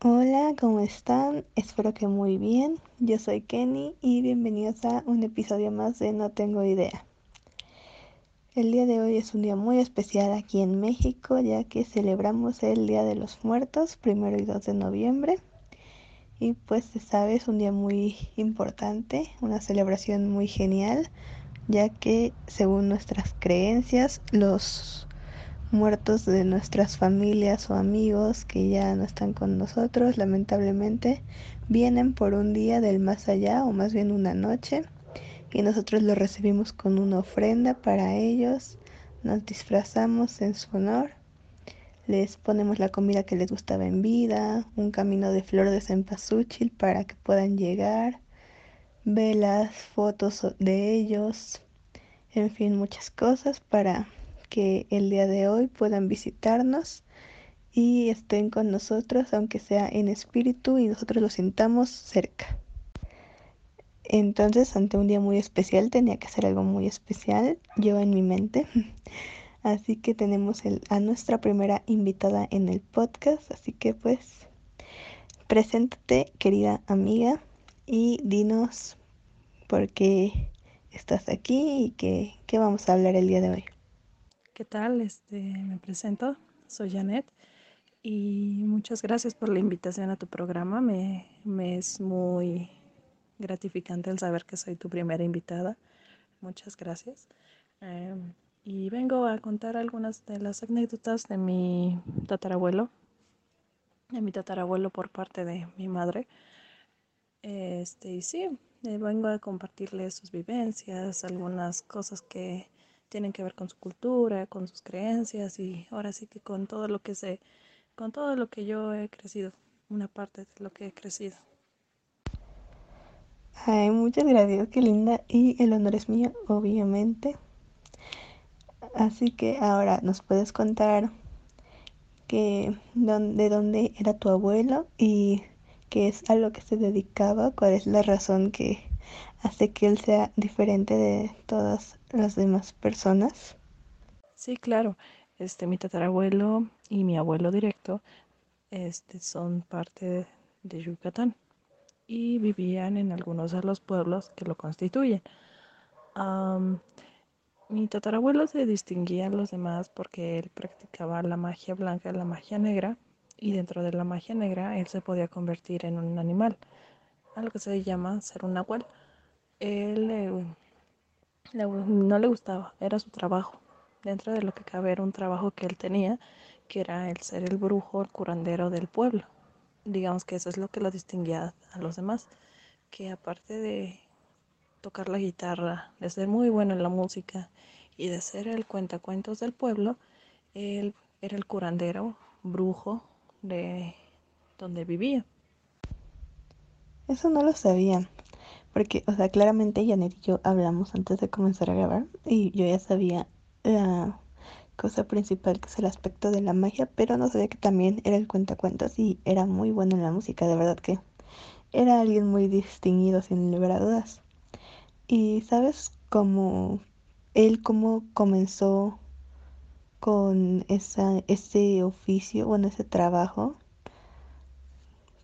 Hola, ¿cómo están? Espero que muy bien. Yo soy Kenny y bienvenidos a un episodio más de No Tengo Idea. El día de hoy es un día muy especial aquí en México ya que celebramos el Día de los Muertos, primero y 2 de noviembre. Y pues se sabe, es un día muy importante, una celebración muy genial, ya que según nuestras creencias, los muertos de nuestras familias o amigos que ya no están con nosotros, lamentablemente, vienen por un día del más allá o más bien una noche y nosotros lo recibimos con una ofrenda para ellos, nos disfrazamos en su honor, les ponemos la comida que les gustaba en vida, un camino de flor de cempasúchil para que puedan llegar, velas, fotos de ellos, en fin, muchas cosas para que el día de hoy puedan visitarnos y estén con nosotros, aunque sea en espíritu y nosotros lo sintamos cerca. Entonces, ante un día muy especial, tenía que hacer algo muy especial yo en mi mente. Así que tenemos a nuestra primera invitada en el podcast. Así que pues, preséntate, querida amiga, y dinos por qué estás aquí y qué, qué vamos a hablar el día de hoy. ¿Qué tal? Este, me presento, soy Janet y muchas gracias por la invitación a tu programa. Me, es muy gratificante el saber que soy tu primera invitada. Muchas gracias. Em, y vengo a contar algunas de las anécdotas de mi tatarabuelo, de mi tatarabuelo por parte de mi madre. Este, y sí, eh, vengo a compartirles sus vivencias, algunas cosas que tienen que ver con su cultura, con sus creencias y ahora sí que con todo lo que sé, con todo lo que yo he crecido, una parte de lo que he crecido. Ay, muchas gracias, qué linda. Y el honor es mío, obviamente. Así que ahora nos puedes contar que de dónde era tu abuelo y qué es a lo que se dedicaba, cuál es la razón que hace que él sea diferente de todas las demás personas? Sí, claro. Este, mi tatarabuelo y mi abuelo directo este, son parte de, Yucatán y vivían en algunos de los pueblos que lo constituyen. mi tatarabuelo se distinguía a los demás porque él practicaba la magia blanca, la magia negra, y dentro de la magia negra él se podía convertir en un animal, algo que se llama ser un nahual él no le gustaba, era su trabajo. Dentro de lo que cabe era un trabajo que él tenía, que era el ser el brujo, el curandero del pueblo. Digamos que eso es lo que lo distinguía a los demás, que aparte de tocar la guitarra, de ser muy bueno en la música y de ser el cuentacuentos del pueblo, él era el curandero, brujo de donde vivía. Eso no lo sabía. Porque, o sea, claramente Janet y yo hablamos antes de comenzar a grabar y yo ya sabía la cosa principal que es el aspecto de la magia, pero no sabía que también era el cuentacuentos y era muy bueno en la música, de verdad que era alguien muy distinguido sin lugar a dudas. Y sabes cómo él cómo comenzó con esa, ese oficio, bueno, ese trabajo.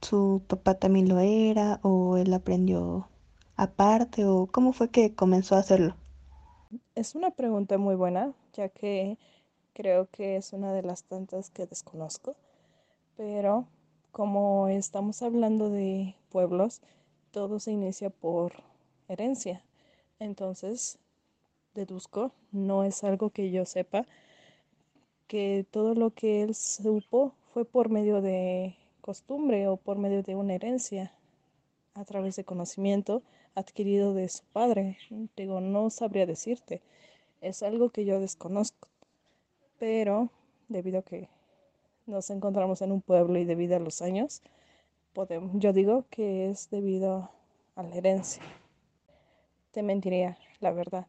Su papá también lo era o él aprendió aparte o cómo fue que comenzó a hacerlo? Es una pregunta muy buena, ya que creo que es una de las tantas que desconozco, pero como estamos hablando de pueblos, todo se inicia por herencia. Entonces, deduzco, no es algo que yo sepa, que todo lo que él supo fue por medio de costumbre o por medio de una herencia, a través de conocimiento adquirido de su padre. Digo, no sabría decirte. Es algo que yo desconozco. Pero debido a que nos encontramos en un pueblo y debido a los años, podemos, yo digo que es debido a la herencia. Te mentiría, la verdad,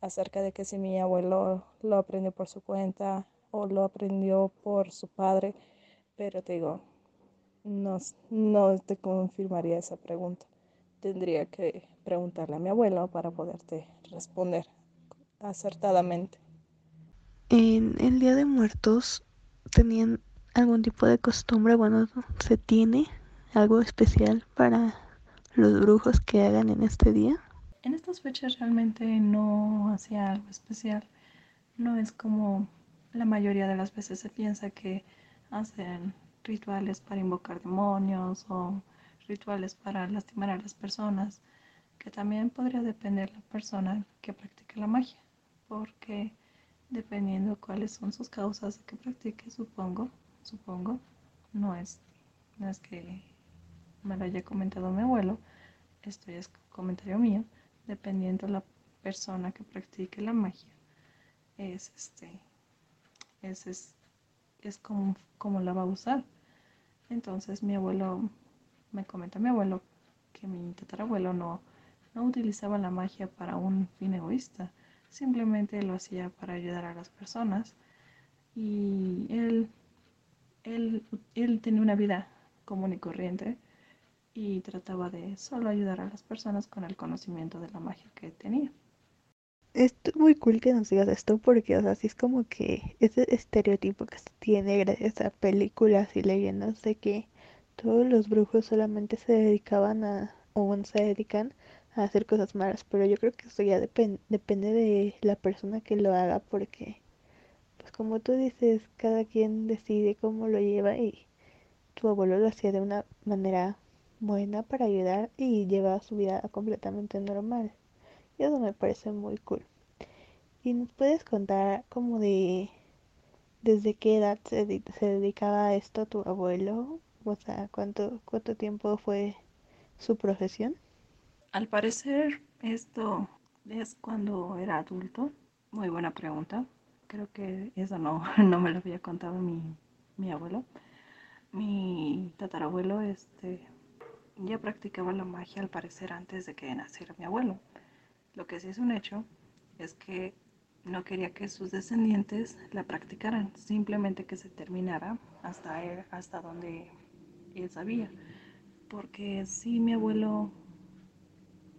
acerca de que si mi abuelo lo aprendió por su cuenta o lo aprendió por su padre, pero te digo, no, no te confirmaría esa pregunta tendría que preguntarle a mi abuelo para poderte responder acertadamente. En el Día de Muertos tenían algún tipo de costumbre, bueno, se tiene algo especial para los brujos que hagan en este día? En estas fechas realmente no hacía algo especial. No es como la mayoría de las veces se piensa que hacen rituales para invocar demonios o rituales para lastimar a las personas, que también podría depender la persona que practique la magia, porque dependiendo cuáles son sus causas de que practique, supongo, supongo, no es, no es que me lo haya comentado mi abuelo, esto ya es comentario mío, dependiendo la persona que practique la magia, es este, es, es, es como, como la va a usar. Entonces mi abuelo, me comenta mi abuelo que mi tatarabuelo no, no utilizaba la magia para un fin egoísta, simplemente lo hacía para ayudar a las personas y él, él, él tenía una vida común y corriente y trataba de solo ayudar a las personas con el conocimiento de la magia que tenía. Es muy cool que nos digas esto porque, o sea, sí es como que ese estereotipo que se tiene gracias a películas y leyendas de que todos los brujos solamente se dedicaban a, o se dedican a hacer cosas malas, pero yo creo que eso ya depende de la persona que lo haga porque, pues como tú dices, cada quien decide cómo lo lleva y tu abuelo lo hacía de una manera buena para ayudar y lleva su vida completamente normal. Eso me parece muy cool. ¿Y nos puedes contar como de desde qué edad se, dedicaba a esto tu abuelo? O sea, ¿cuánto, cuánto tiempo fue su profesión? Al parecer esto es cuando era adulto. Muy buena pregunta. Creo que eso no, no me lo había contado mi, mi abuelo. Mi tatarabuelo este, ya practicaba la magia al parecer antes de que naciera mi abuelo. Lo que sí es un hecho es que no quería que sus descendientes la practicaran, simplemente que se terminara hasta, él, hasta donde él sabía. Porque si mi abuelo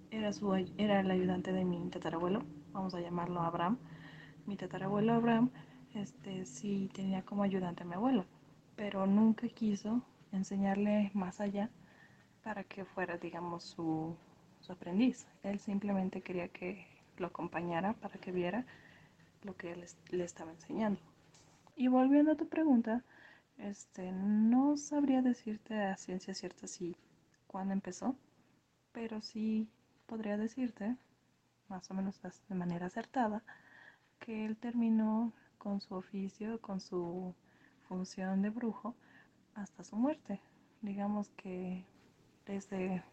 era, su, era el ayudante de mi tatarabuelo, vamos a llamarlo Abraham, mi tatarabuelo Abraham, este, sí tenía como ayudante a mi abuelo, pero nunca quiso enseñarle más allá para que fuera, digamos, su su aprendiz. Él simplemente quería que lo acompañara para que viera lo que él le estaba enseñando. Y volviendo a tu pregunta, este, no sabría decirte a ciencia cierta si cuándo empezó, pero sí podría decirte, más o menos de manera acertada, que él terminó con su oficio, con su función de brujo, hasta su muerte. Digamos que desde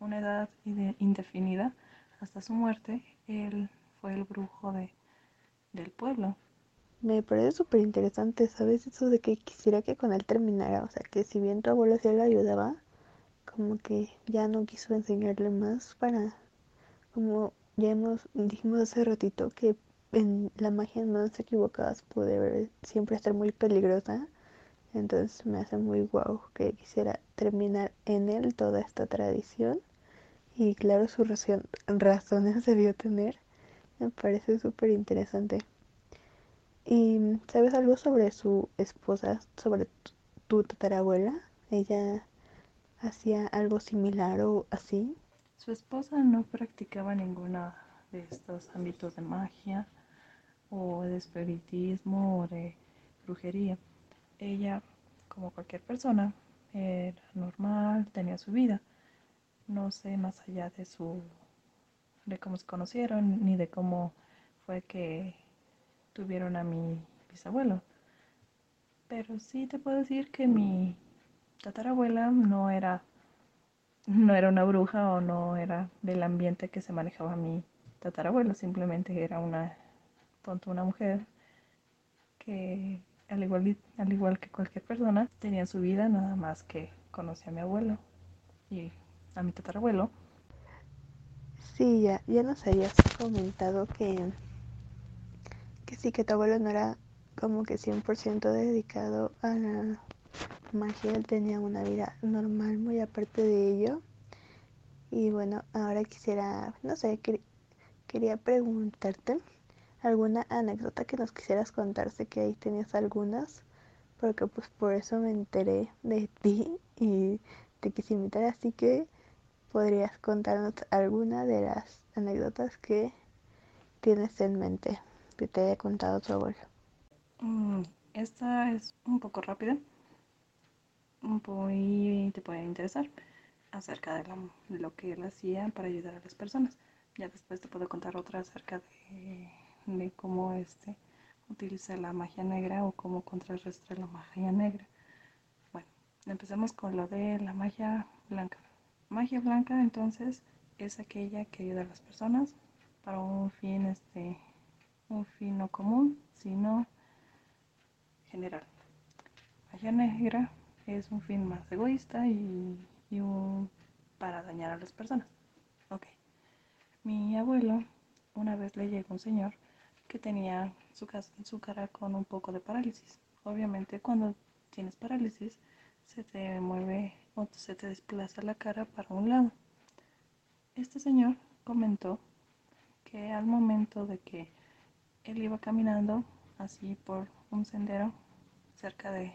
una edad indefinida hasta su muerte, él fue el brujo de, del pueblo. Me parece súper interesante, ¿sabes? Eso de que quisiera que con él terminara, o sea, que si bien tu abuelo sí le ayudaba, como que ya no quiso enseñarle más para, como ya hemos, dijimos hace ratito, que en la magia manos equivocadas puede siempre estar muy peligrosa. Entonces me hace muy guau que quisiera terminar en él toda esta tradición y claro, sus razones debió tener. Me parece súper interesante. ¿Y sabes algo sobre su esposa, sobre tu tatarabuela? ¿Ella hacía algo similar o así? Su esposa no practicaba ninguno de estos ámbitos de magia o de espiritismo o de brujería. Ella, como cualquier persona, era normal, tenía su vida no sé más allá de su de cómo se conocieron ni de cómo fue que tuvieron a mi bisabuelo. Pero sí te puedo decir que mi tatarabuela no era no era una bruja o no era del ambiente que se manejaba mi tatarabuelo, simplemente era una una mujer que al igual, al igual que cualquier persona tenía su vida, nada más que conocía a mi abuelo y a mi tatarabuelo. Sí, ya, ya nos habías comentado que, que sí, que tu abuelo no era como que 100% dedicado a la magia, él tenía una vida normal muy aparte de ello. Y bueno, ahora quisiera, no sé, quería preguntarte alguna anécdota que nos quisieras contar, sé que ahí tenías algunas, porque pues por eso me enteré de ti y te quise invitar, así que podrías contarnos alguna de las anécdotas que tienes en mente que te haya contado tu abuelo. Mm, esta es un poco rápida, un poco y te puede interesar acerca de, lo que él hacía para ayudar a las personas. Ya después te puedo contar otra acerca de, de cómo este utiliza la magia negra o cómo contrarrestar la magia negra. Bueno, empecemos con lo de la magia blanca. Magia blanca entonces es aquella que ayuda a las personas para un fin este un fin no común, sino general. Magia negra es un fin más egoísta y, y para dañar a las personas. Ok. Mi abuelo una vez le llegó un señor que tenía su, su cara con un poco de parálisis. Obviamente cuando tienes parálisis se te mueve o se te desplaza la cara para un lado. Este señor comentó que al momento de que él iba caminando así por un sendero cerca de,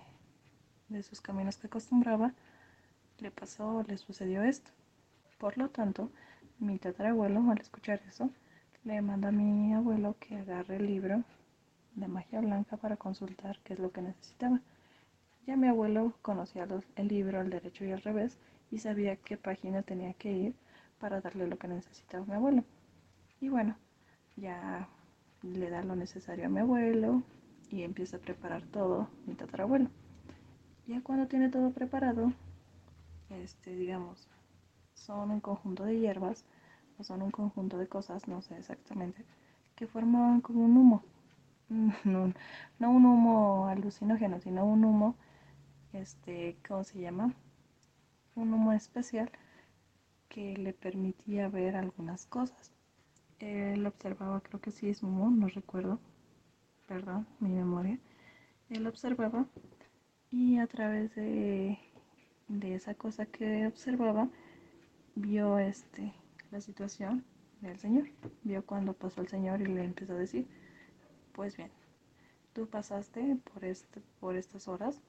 de sus caminos que acostumbraba, le pasó, le sucedió esto. Por lo tanto, mi tatarabuelo al escuchar eso, le manda a mi abuelo que agarre el libro de magia blanca para consultar qué es lo que necesitaba. Ya mi abuelo conocía el libro al derecho y al revés y sabía qué página tenía que ir para darle lo que necesitaba mi abuelo. Y bueno, ya le da lo necesario a mi abuelo y empieza a preparar todo mi tatarabuelo. Ya cuando tiene todo preparado, este, digamos, son un conjunto de hierbas o son un conjunto de cosas, no sé exactamente, que forman como un humo. No, no un humo alucinógeno, sino un humo, este, ¿cómo se llama? Un humo especial que le permitía ver algunas cosas. Él observaba, creo que sí es humo, no recuerdo, perdón, mi memoria. Él observaba y a través de, de esa cosa que observaba, vio este la situación del Señor. Vio cuando pasó el Señor y le empezó a decir, pues bien, tú pasaste por, este, por estas horas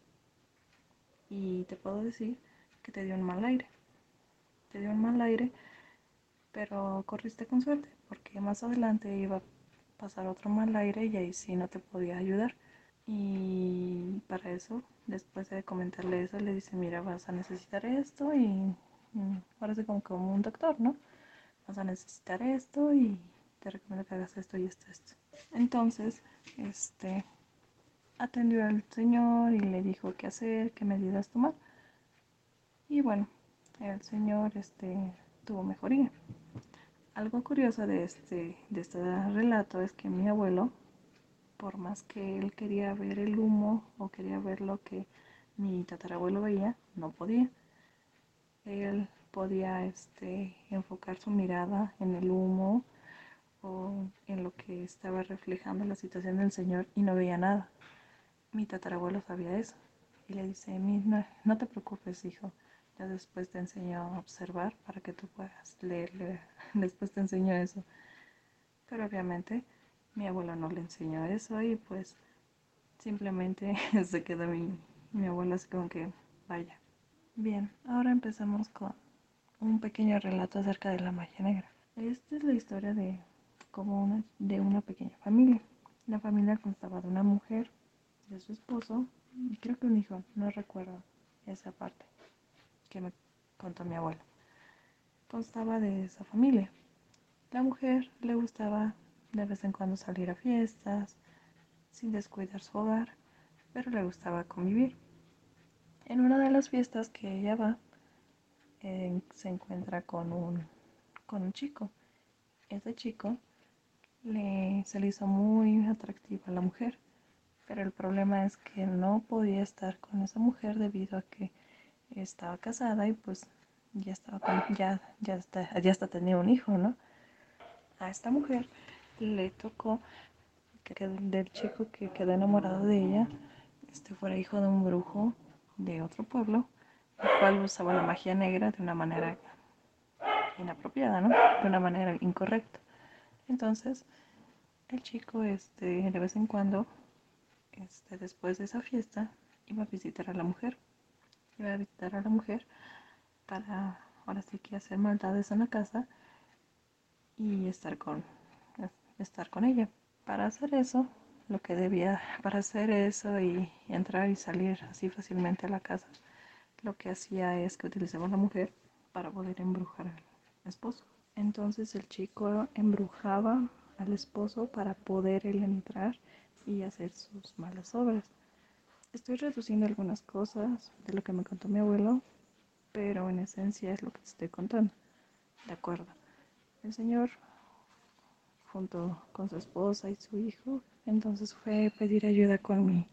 y te puedo decir que te dio un mal aire. Te dio un mal aire, pero corriste con suerte, porque más adelante iba a pasar otro mal aire y ahí sí no te podía ayudar. Y para eso, después de comentarle eso, le dice, mira, vas a necesitar esto y, parece como, como un doctor, ¿no? vas a necesitar esto y te recomiendo que hagas esto y esto, esto. Entonces, este, atendió al señor y le dijo qué hacer, qué medidas tomar. Y bueno, el señor este, tuvo mejoría. Algo curioso de este, de este relato es que mi abuelo, por más que él quería ver el humo o quería ver lo que mi tatarabuelo veía, no podía. Él podía este, enfocar su mirada en el humo o en lo que estaba reflejando la situación del Señor y no veía nada. Mi tatarabuelo sabía eso y le dice, no, no te preocupes, hijo, ya después te enseño a observar para que tú puedas leer, después te enseño eso. Pero obviamente mi abuelo no le enseñó eso y pues simplemente se quedó mi, mi abuelo así como que, vaya. Bien, ahora empezamos con un pequeño relato acerca de la magia negra. Esta es la historia de como de una pequeña familia. La familia constaba de una mujer, de su esposo y creo que un hijo, no recuerdo esa parte que me contó mi abuelo. Constaba de esa familia. La mujer le gustaba de vez en cuando salir a fiestas, sin descuidar su hogar, pero le gustaba convivir. En una de las fiestas que ella va, se encuentra con un, con un chico. Ese chico le, se le hizo muy atractiva a la mujer, pero el problema es que no podía estar con esa mujer debido a que estaba casada y pues ya estaba ya, ya, está, ya hasta tenía un hijo, ¿no? A esta mujer le tocó que del chico que quedó enamorado de ella, este fuera hijo de un brujo de otro pueblo el cual usaba la magia negra de una manera inapropiada, ¿no? De una manera incorrecta. Entonces, el chico, este, de vez en cuando, este, después de esa fiesta, iba a visitar a la mujer. Iba a visitar a la mujer para ahora sí que hacer maldades en la casa y estar con estar con ella. Para hacer eso, lo que debía, para hacer eso y entrar y salir así fácilmente a la casa, lo que hacía es que utilizaba la mujer para poder embrujar al esposo. Entonces el chico embrujaba al esposo para poder él entrar y hacer sus malas obras. Estoy reduciendo algunas cosas de lo que me contó mi abuelo, pero en esencia es lo que te estoy contando. De acuerdo. El señor, junto con su esposa y su hijo, entonces fue pedir ayuda con mi,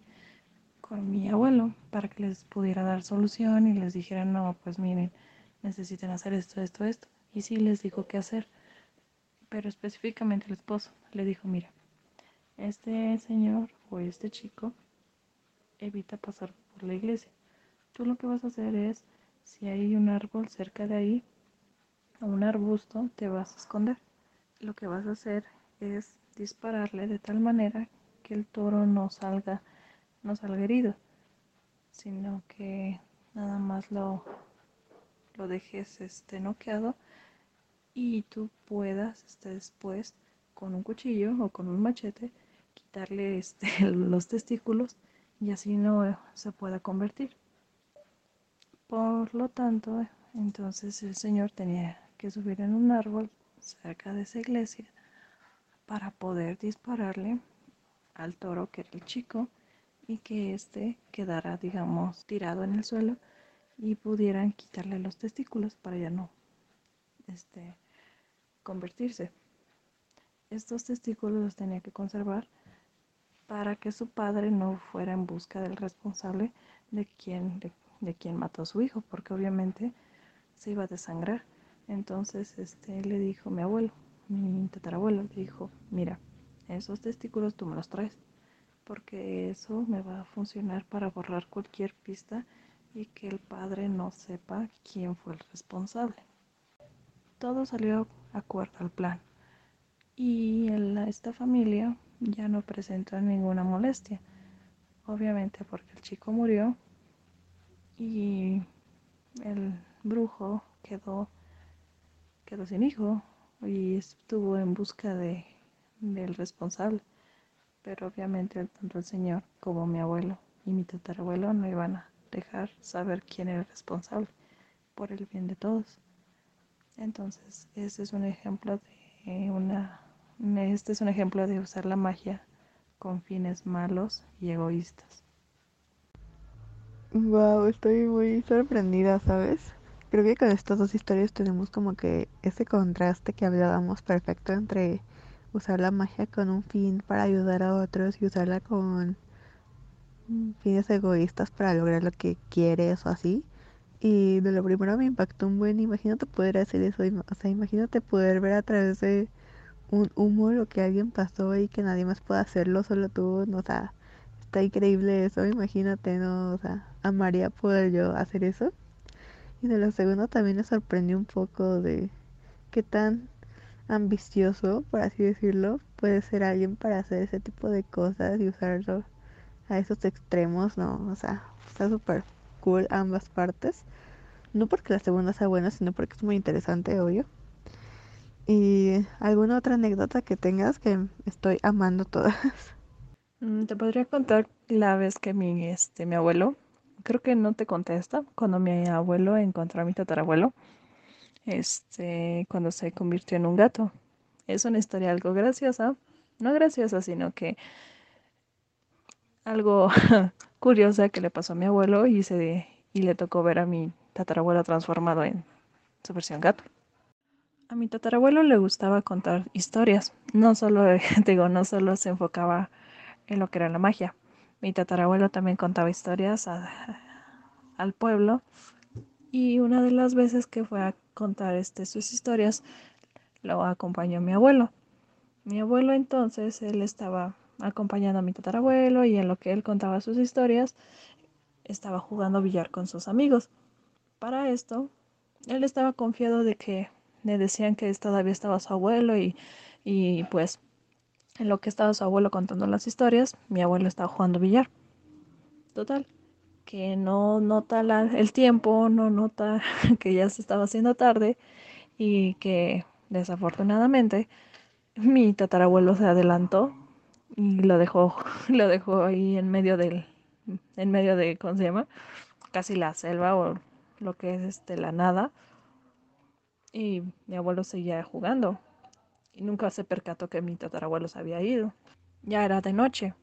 con mi abuelo para que les pudiera dar solución y les dijera, no, pues miren, necesitan hacer esto, esto, esto. Y sí les dijo qué hacer, pero específicamente el esposo le dijo, mira, este señor o este chico evita pasar por la iglesia. Tú lo que vas a hacer es, si hay un árbol cerca de ahí, o un arbusto, te vas a esconder. Lo que vas a hacer es dispararle de tal manera que el toro no salga, no salga herido, sino que nada más lo, lo dejes este, noqueado y tú puedas este, después con un cuchillo o con un machete quitarle este, los testículos y así no se pueda convertir. Por lo tanto, entonces el Señor tenía que subir en un árbol cerca de esa iglesia para poder dispararle al toro que era el chico y que éste quedara, digamos, tirado en el suelo y pudieran quitarle los testículos para ya no este, convertirse. Estos testículos los tenía que conservar para que su padre no fuera en busca del responsable de quien, de, quien mató a su hijo, porque obviamente se iba a desangrar. Entonces este, le dijo mi abuelo, mi tatarabuelo, le dijo, mira, esos testículos tú me los traes, porque eso me va a funcionar para borrar cualquier pista y que el padre no sepa quién fue el responsable. Todo salió acuerdo al plan y esta familia ya no presentó ninguna molestia, obviamente porque el chico murió y el brujo quedó quedó sin hijo y estuvo en busca de, del responsable. Pero obviamente tanto el señor como mi abuelo y mi tatarabuelo no iban a dejar saber quién era el responsable por el bien de todos. Entonces, este es un ejemplo de una este es un ejemplo de usar la magia con fines malos y egoístas. Wow, estoy muy sorprendida, ¿sabes? Creo que con estas dos historias tenemos como que ese contraste que hablábamos perfecto entre usar la magia con un fin para ayudar a otros y usarla con fines egoístas para lograr lo que quieres o así. Y de lo primero me impactó un buen, imagínate poder hacer eso, o sea, imagínate poder ver a través de un humo lo que alguien pasó y que nadie más pueda hacerlo, solo tú, o sea, está increíble eso, imagínate, ¿no? O sea, amaría poder yo hacer eso. Y de lo segundo también me sorprendió un poco de qué tan ambicioso, por así decirlo, puede ser alguien para hacer ese tipo de cosas y usarlo a esos extremos, ¿no? O sea, está súper cool ambas partes. No porque la segunda sea buena, sino porque es muy interesante, obvio. ¿Y alguna otra anécdota que tengas que estoy amando todas? Mm, te podría contar la vez que mi, este, mi abuelo creo que no te contesta cuando mi abuelo encontró a mi tatarabuelo, este, cuando se convirtió en un gato. Es una historia algo graciosa, no graciosa, sino que algo curiosa que le pasó a mi abuelo y, se, y le tocó ver a mi tatarabuelo transformado en su versión gato. A mi tatarabuelo le gustaba contar historias, no solo, digo, no solo se enfocaba en lo que era la magia, mi tatarabuelo también contaba historias al pueblo y una de las veces que fue a contar este, sus historias lo acompañó mi abuelo. Mi abuelo entonces, él estaba acompañando a mi tatarabuelo y en lo que él contaba sus historias, estaba jugando billar con sus amigos. Para esto, él estaba confiado de que le decían que todavía estaba su abuelo y, y pues en lo que estaba su abuelo contando las historias, mi abuelo estaba jugando billar. Total, que no nota el tiempo, no nota que ya se estaba haciendo tarde y que desafortunadamente mi tatarabuelo se adelantó y lo dejó, lo dejó ahí en medio del, en medio de, ¿cómo se llama? Casi la selva o lo que es este, la nada. Y mi abuelo seguía jugando. Y nunca se percató que mi tatarabuelo se había ido. Ya era de noche.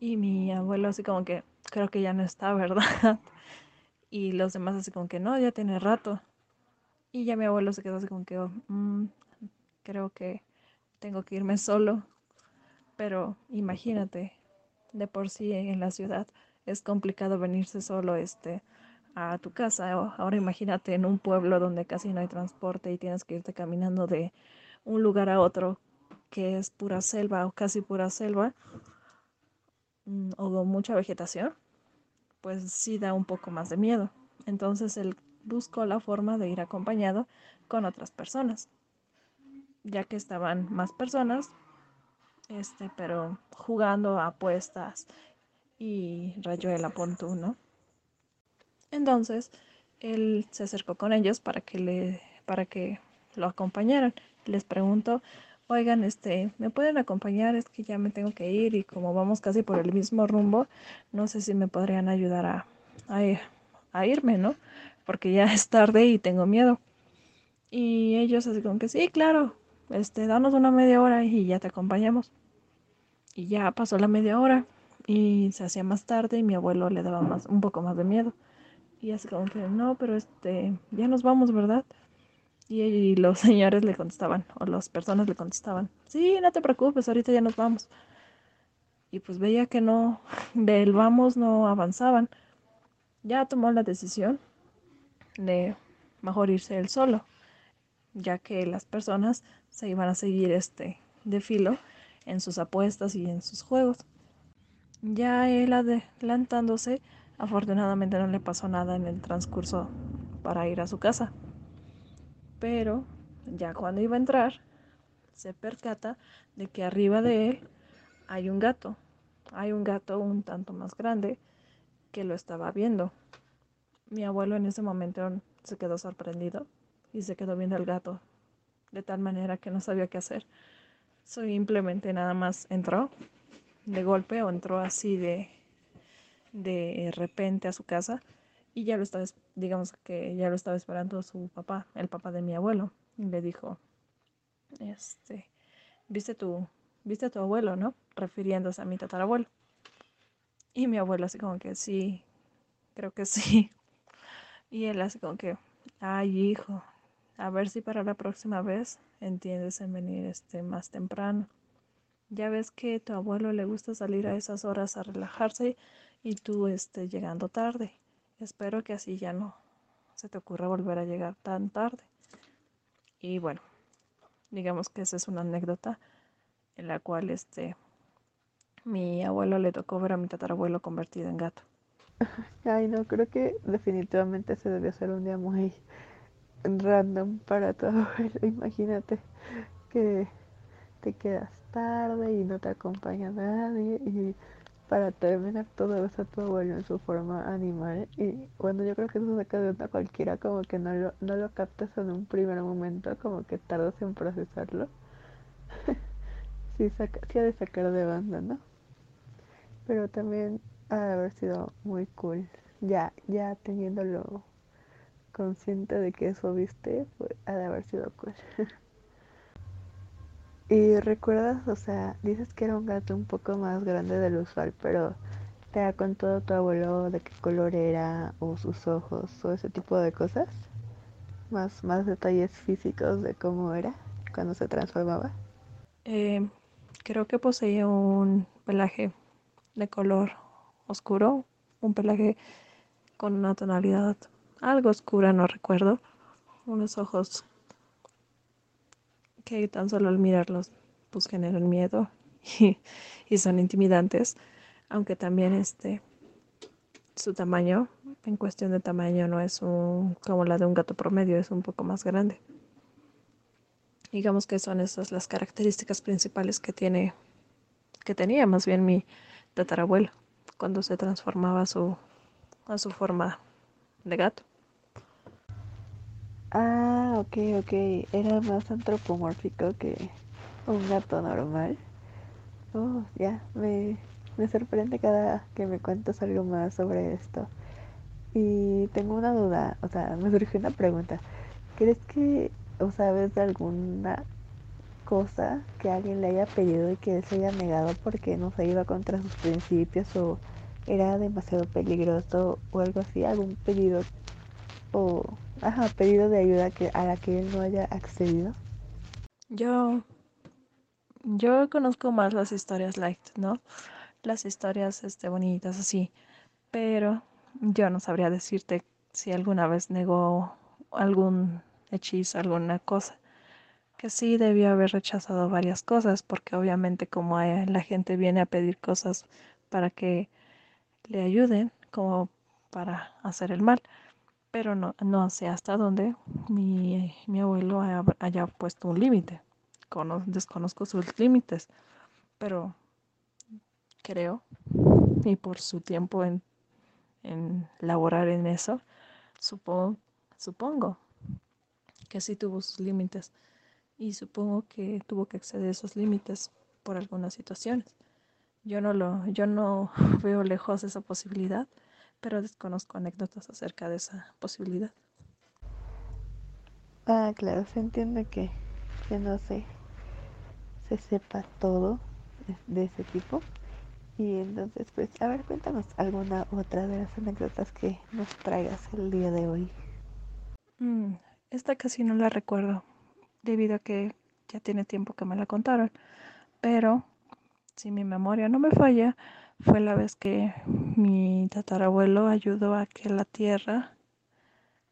Y mi abuelo así como que, creo que ya no está, ¿verdad? Y los demás así como que, no, ya tiene rato. Y ya mi abuelo se quedó así como que, mm, creo que tengo que irme solo. Pero imagínate, de por sí en la ciudad es complicado venirse solo este a tu casa. Ahora imagínate en un pueblo donde casi no hay transporte y tienes que irte caminando de un lugar a otro que es pura selva o casi pura selva mm, o mucha vegetación, pues sí da un poco más de miedo. Entonces él buscó la forma de ir acompañado con otras personas, ya que estaban más personas, este, pero jugando a apuestas y rayuela, pon ¿no? Entonces, él se acercó con ellos para que le, para que lo acompañaran. Les preguntó, oigan, este, ¿me pueden acompañar? Es que ya me tengo que ir y como vamos casi por el mismo rumbo, no sé si me podrían ayudar a, a, irme, ¿no? Porque ya es tarde y tengo miedo. Y ellos así como que sí, claro, este, danos una media hora y ya te acompañamos. Y ya pasó la media hora y se hacía más tarde y mi abuelo le daba más, un poco más de miedo. Y así como que, no, pero este, ya nos vamos, ¿verdad? Y, los señores le contestaban, o las personas le contestaban, sí, no te preocupes, ahorita ya nos vamos. Y pues veía que no, del vamos no avanzaban. Ya tomó la decisión de mejor irse él solo, ya que las personas se iban a seguir este de filo en sus apuestas y en sus juegos. Ya él adelantándose, afortunadamente no le pasó nada en el transcurso para ir a su casa. Pero ya cuando iba a entrar, se percata de que arriba de él hay un gato. Hay un gato un tanto más grande que lo estaba viendo. Mi abuelo en ese momento se quedó sorprendido y se quedó viendo al gato de tal manera que no sabía qué hacer. Simplemente nada más entró, de golpe o entró así de, de repente a su casa y ya lo estaba, digamos que ya lo estaba esperando su papá, el papá de mi abuelo, y le dijo, este, viste tu, viste a tu abuelo, ¿no? Refiriéndose a mi tatarabuelo. Y mi abuelo así como que sí, creo que sí. Y él así como que, ay hijo, a ver si para la próxima vez entiendes en venir este más temprano. Ya ves que tu abuelo le gusta salir a esas horas a relajarse y tú estés llegando tarde. Espero que así ya no se te ocurra volver a llegar tan tarde. Y bueno, digamos que esa es una anécdota en la cual este mi abuelo le tocó ver a mi tatarabuelo convertido en gato. Ay, no, creo que definitivamente se debió ser un día muy random para tu abuelo. Imagínate que te quedas tarde y no te acompaña nadie y para terminar todo ves a tu abuelo en su forma animal. Y bueno yo creo que eso saca de onda cualquiera como que no lo, no lo captas en un primer momento como que tardas en procesarlo. Sí, saca, sí ha de sacar de banda ¿no? pero también ha de haber sido muy cool ya ya teniéndolo consciente de que eso viste pues, ha de haber sido cool Y recuerdas, o sea, dices que era un gato un poco más grande del usual, pero te ha contado tu abuelo de qué color era, o sus ojos, o ese tipo de cosas. Más, más detalles físicos de cómo era cuando se transformaba. Eh, creo que poseía un pelaje de color oscuro, un pelaje con una tonalidad algo oscura, no recuerdo, unos ojos que tan solo al mirarlos pues generan miedo y, son intimidantes, aunque también este su tamaño, en cuestión de tamaño, no es un, como la de un gato promedio, es un poco más grande. Digamos que son esas las características principales que tiene, que tenía más bien mi tatarabuelo cuando se transformaba su, a su forma de gato. Ah, ok, ok. Era más antropomórfico que un gato normal. Oh, ya, me, me sorprende cada que me cuentas algo más sobre esto. Y tengo una duda, o sea, me surgió una pregunta. ¿Crees que o sabes de alguna cosa que alguien le haya pedido y que él se haya negado porque no se iba contra sus principios o era demasiado peligroso o algo así, algún pedido o ajá, pedido de ayuda que a la que él no haya accedido? Yo yo conozco más las historias light, ¿no? Las historias este bonitas así, pero yo no sabría decirte si alguna vez negó algún hechizo, alguna cosa. Que sí debió haber rechazado varias cosas, porque obviamente como la gente viene a pedir cosas para que le ayuden, como para hacer el mal. Pero no, no sé hasta dónde mi, mi abuelo haya, puesto un límite. Desconozco sus límites, pero creo, y por su tiempo en, en laborar en eso, supongo, supongo que sí tuvo sus límites y supongo que tuvo que exceder esos límites por algunas situaciones. Yo no lo, yo no veo lejos esa posibilidad, pero desconozco anécdotas acerca de esa posibilidad. Ah, claro, se entiende que, que no se, se sepa todo de ese tipo. Y entonces, pues, a ver, cuéntanos alguna otra de las anécdotas que nos traigas el día de hoy. Mm, esta casi no la recuerdo, debido a que ya tiene tiempo que me la contaron. Pero, si mi memoria no me falla, fue la vez que mi tatarabuelo ayudó a que la tierra,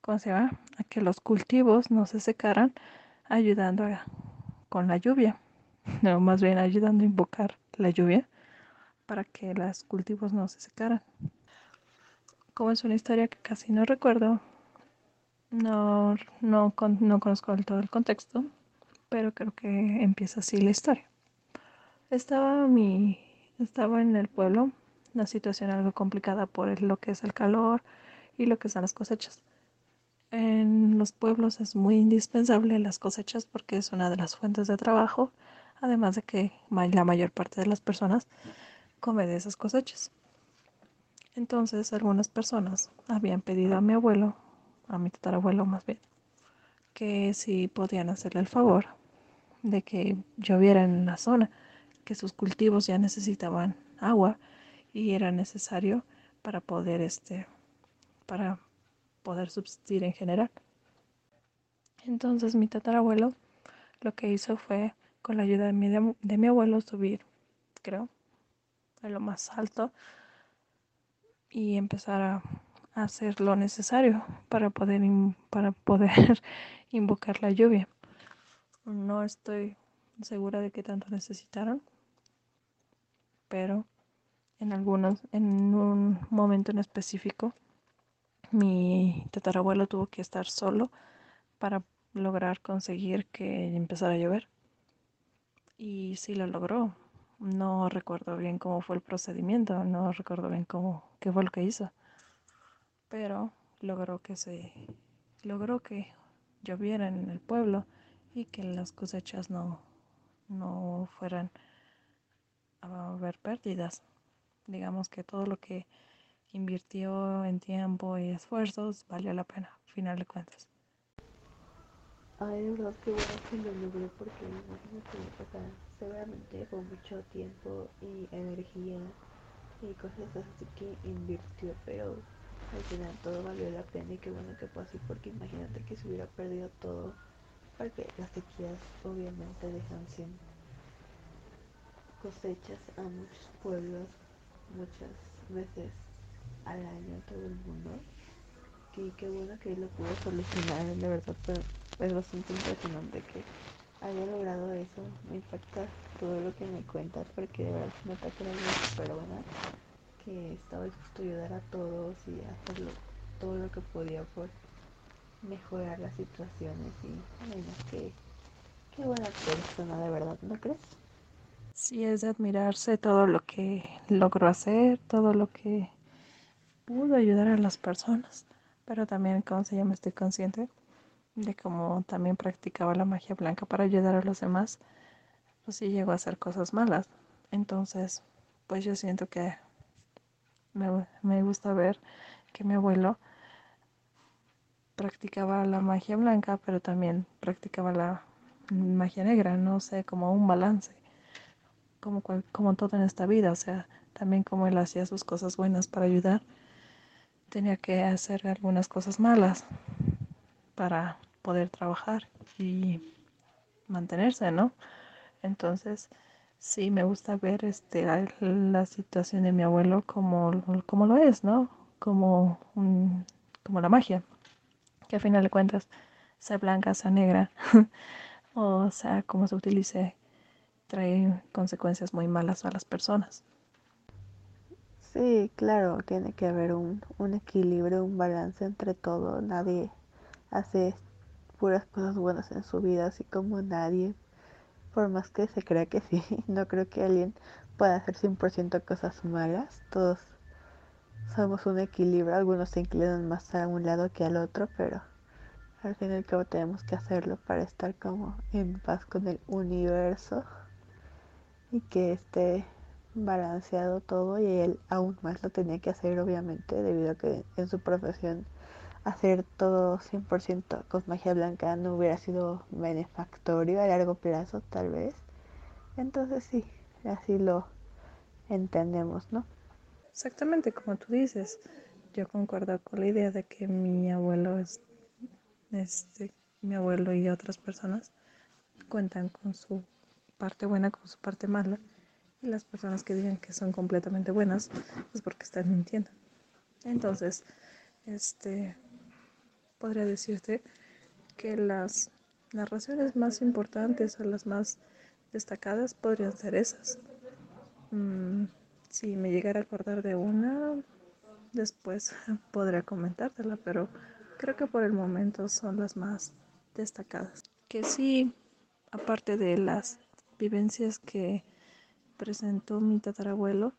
¿cómo se llama? A que los cultivos no se secaran, ayudando con la lluvia. No, más bien ayudando a invocar la lluvia para que los cultivos no se secaran. Como es una historia que casi no recuerdo, no, no, no conozco todo el contexto, pero creo que empieza así la historia. Estaba, mi, estaba en el pueblo, una situación algo complicada por lo que es el calor y lo que son las cosechas. En los pueblos es muy indispensable las cosechas porque es una de las fuentes de trabajo, además de que la mayor parte de las personas come de esas cosechas. Entonces algunas personas habían pedido a mi abuelo a mi tatarabuelo más bien, que si podían hacerle el favor de que lloviera en la zona, que sus cultivos ya necesitaban agua y era necesario para poder este para poder subsistir en general. Entonces mi tatarabuelo lo que hizo fue con la ayuda de mi, de mi abuelo subir, creo, a lo más alto y empezar a hacer lo necesario para poder, para poder invocar la lluvia. No estoy segura de qué tanto necesitaron, pero en algunos, en un momento en específico, mi tatarabuelo tuvo que estar solo para lograr conseguir que empezara a llover. Y sí lo logró. No recuerdo bien cómo fue el procedimiento, no recuerdo bien cómo, qué fue lo que hizo pero logró que se logró que lloviera en el pueblo y que las cosechas no, no fueran a haber pérdidas. Digamos que todo lo que invirtió en tiempo y esfuerzos valió la pena, al final de cuentas. Ay, de verdad que bueno que lo logró porque imagínate, o sea, seguramente con mucho tiempo y energía y cosas así que invirtió, pero al final todo valió la pena y qué bueno que fue así porque imagínate que se hubiera perdido todo porque las sequías obviamente dejan sin cosechas a muchos pueblos muchas veces al año todo el mundo y qué bueno que lo pudo solucionar de verdad pero es bastante impresionante que haya logrado eso me impacta todo lo que me cuentas porque de verdad me nota que era súper buena que estaba dispuesto ayudar a todos y hacerlo todo lo que podía por mejorar las situaciones y bueno, qué, qué buena persona de verdad, ¿no crees? Sí, es de admirarse todo lo que logró hacer, todo lo que pudo ayudar a las personas, pero también, como se llama, estoy consciente de cómo también practicaba la magia blanca para ayudar a los demás, pues sí llegó a hacer cosas malas. Entonces, pues yo siento que me, me gusta ver que mi abuelo practicaba la magia blanca, pero también practicaba la magia negra, no sé, como un balance, como, como todo en esta vida, o sea, también como él hacía sus cosas buenas para ayudar, tenía que hacer algunas cosas malas para poder trabajar y mantenerse, ¿no? Entonces, sí, me gusta ver este, la, situación de mi abuelo como, como lo es, ¿no? Como, como la magia, que a final de cuentas, sea blanca, sea negra, o sea, como se utilice, trae consecuencias muy malas a las personas. Sí, claro, tiene que haber un, equilibrio, un balance entre todo. Nadie hace puras cosas buenas en su vida, así como nadie, por más que se crea que sí, no creo que alguien pueda hacer 100% cosas malas. Todos somos un equilibrio, algunos se inclinan más a un lado que al otro, pero al fin y al cabo tenemos que hacerlo para estar como en paz con el universo y que esté balanceado todo y él aún más lo tenía que hacer obviamente debido a que en su profesión hacer todo 100% con magia blanca no hubiera sido benefactorio a largo plazo tal vez. Entonces sí así lo entendemos no exactamente como tú dices yo concuerdo con la idea de que mi abuelo es este mi abuelo y otras personas cuentan con su parte buena con su parte mala y las personas que digan que son completamente buenas es porque están mintiendo. Entonces, este, podría decirte que las narraciones más importantes o las más destacadas podrían ser esas. Mm, si me llegara a acordar de una, después podría comentártela, pero creo que por el momento son las más destacadas. Que sí, aparte de las vivencias que presentó mi tatarabuelo,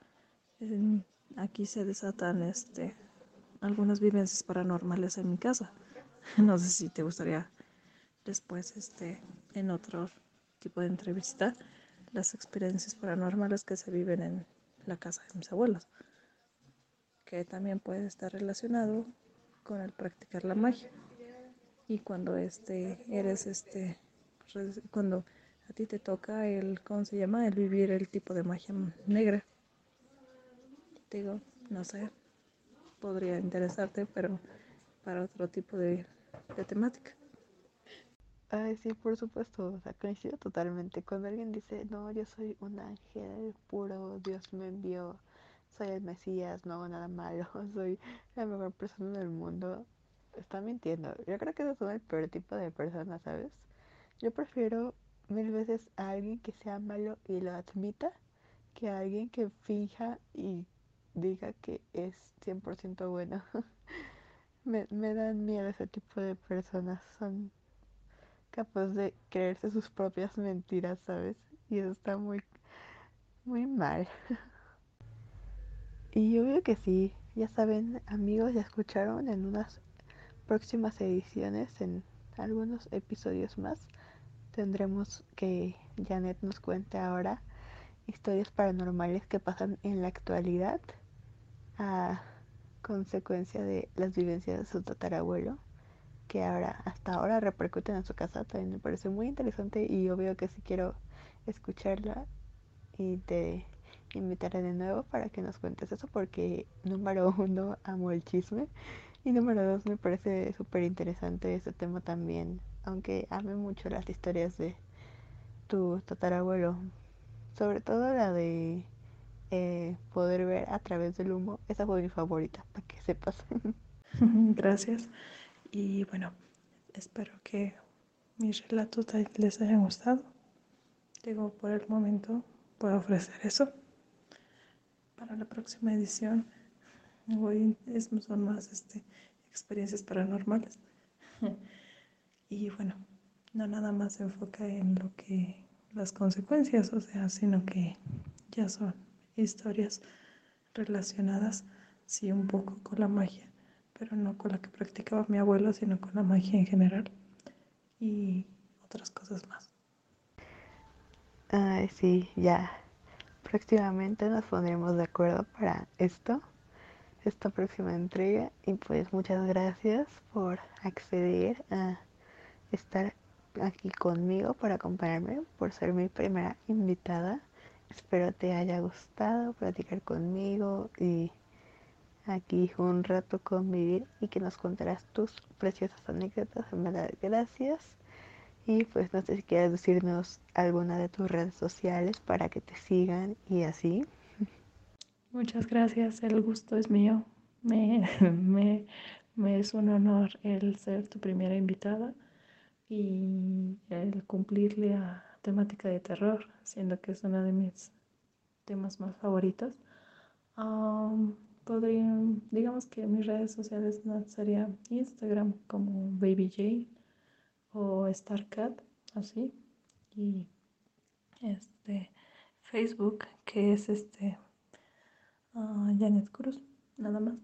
aquí se desatan este, algunas vivencias paranormales en mi casa. No sé si te gustaría después, este, en otro tipo de entrevista, las experiencias paranormales que se viven en la casa de mis abuelos, que también puede estar relacionado con el practicar la magia. Y cuando este, eres este, cuando a ti te toca el, ¿cómo se llama? El vivir el tipo de magia negra. Digo, no sé, podría interesarte, pero para otro tipo de, de temática. Ay, sí, por supuesto, o sea, coincido totalmente. Cuando alguien dice, no, yo soy un ángel puro, Dios me envió, soy el Mesías, no hago nada malo, soy la mejor persona del mundo, está mintiendo. Yo creo que eso es el peor tipo de persona, ¿sabes? Yo prefiero mil veces a alguien que sea malo y lo admita que a alguien que finja y diga que es 100% bueno. me, dan miedo ese tipo de personas. Son capaces de creerse sus propias mentiras, ¿sabes? Y eso está muy, muy mal. y yo veo que sí, ya saben, amigos, ya escucharon en unas próximas ediciones, en algunos episodios más tendremos que Janet nos cuente ahora historias paranormales que pasan en la actualidad a consecuencia de las vivencias de su tatarabuelo que ahora hasta ahora repercuten en su casa. También me parece muy interesante y obvio que sí quiero escucharla y te invitaré de nuevo para que nos cuentes eso porque número uno amo el chisme. Y número dos me parece súper interesante este tema también aunque ame mucho las historias de tu tatarabuelo, sobre todo la de eh, poder ver a través del humo, esa fue mi favorita, para que sepas. Gracias. Y bueno, espero que mis relatos les hayan gustado. Digo, por el momento puedo ofrecer eso. Para la próxima edición, voy, son más este, experiencias paranormales. Y bueno, no nada más se enfoca en lo que las consecuencias, o sea, sino que ya son historias relacionadas sí un poco con la magia, pero no con la que practicaba mi abuelo, sino con la magia en general y otras cosas más. Ay, sí, ya. Próximamente nos pondremos de acuerdo para esto, esta próxima entrega. Y pues muchas gracias por acceder a estar aquí conmigo, por acompañarme, por ser mi primera invitada. Espero te haya gustado platicar conmigo y aquí un rato convivir y que nos contarás tus preciosas anécdotas. En verdad, gracias. Y pues no sé si quieres decirnos alguna de tus redes sociales para que te sigan y así. Muchas gracias, el gusto es mío. Me, me, me es un honor el ser tu primera invitada y el cumplirle a temática de terror, siendo que es uno de mis temas más favoritos. podrían, digamos que mis redes sociales sería Instagram como Baby Jane o StarCat, así. Y este Facebook, que es este uh, Janet Cruz, nada más.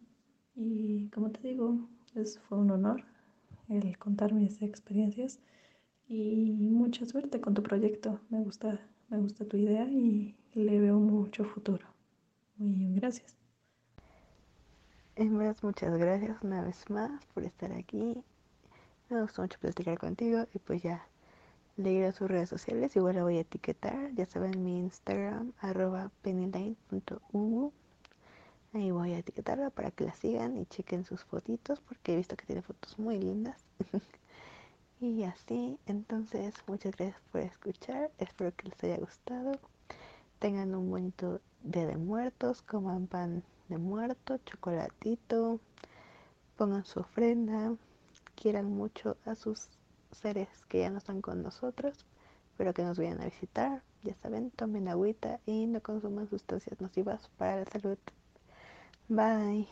Y como te digo, es, fue un honor el contar mis experiencias y mucha suerte con tu proyecto. Me gusta, me gusta tu idea y le veo mucho futuro. Muy bien, gracias. En verdad, muchas gracias una vez más por estar aquí me gustó mucho platicar contigo y pues ya leer a sus redes sociales. Igual la voy a etiquetar. Ya saben mi Instagram, arroba. Ahí voy a etiquetarla para que la sigan y chequen sus fotitos porque he visto que tiene fotos muy lindas. y así, entonces muchas gracias por escuchar. Espero que les haya gustado. Tengan un bonito día de muertos, coman pan de muerto, chocolatito, pongan su ofrenda, quieran mucho a sus seres que ya no están con nosotros, pero que nos vayan a visitar. Ya saben, tomen agüita y no consuman sustancias nocivas para la salud. Bye.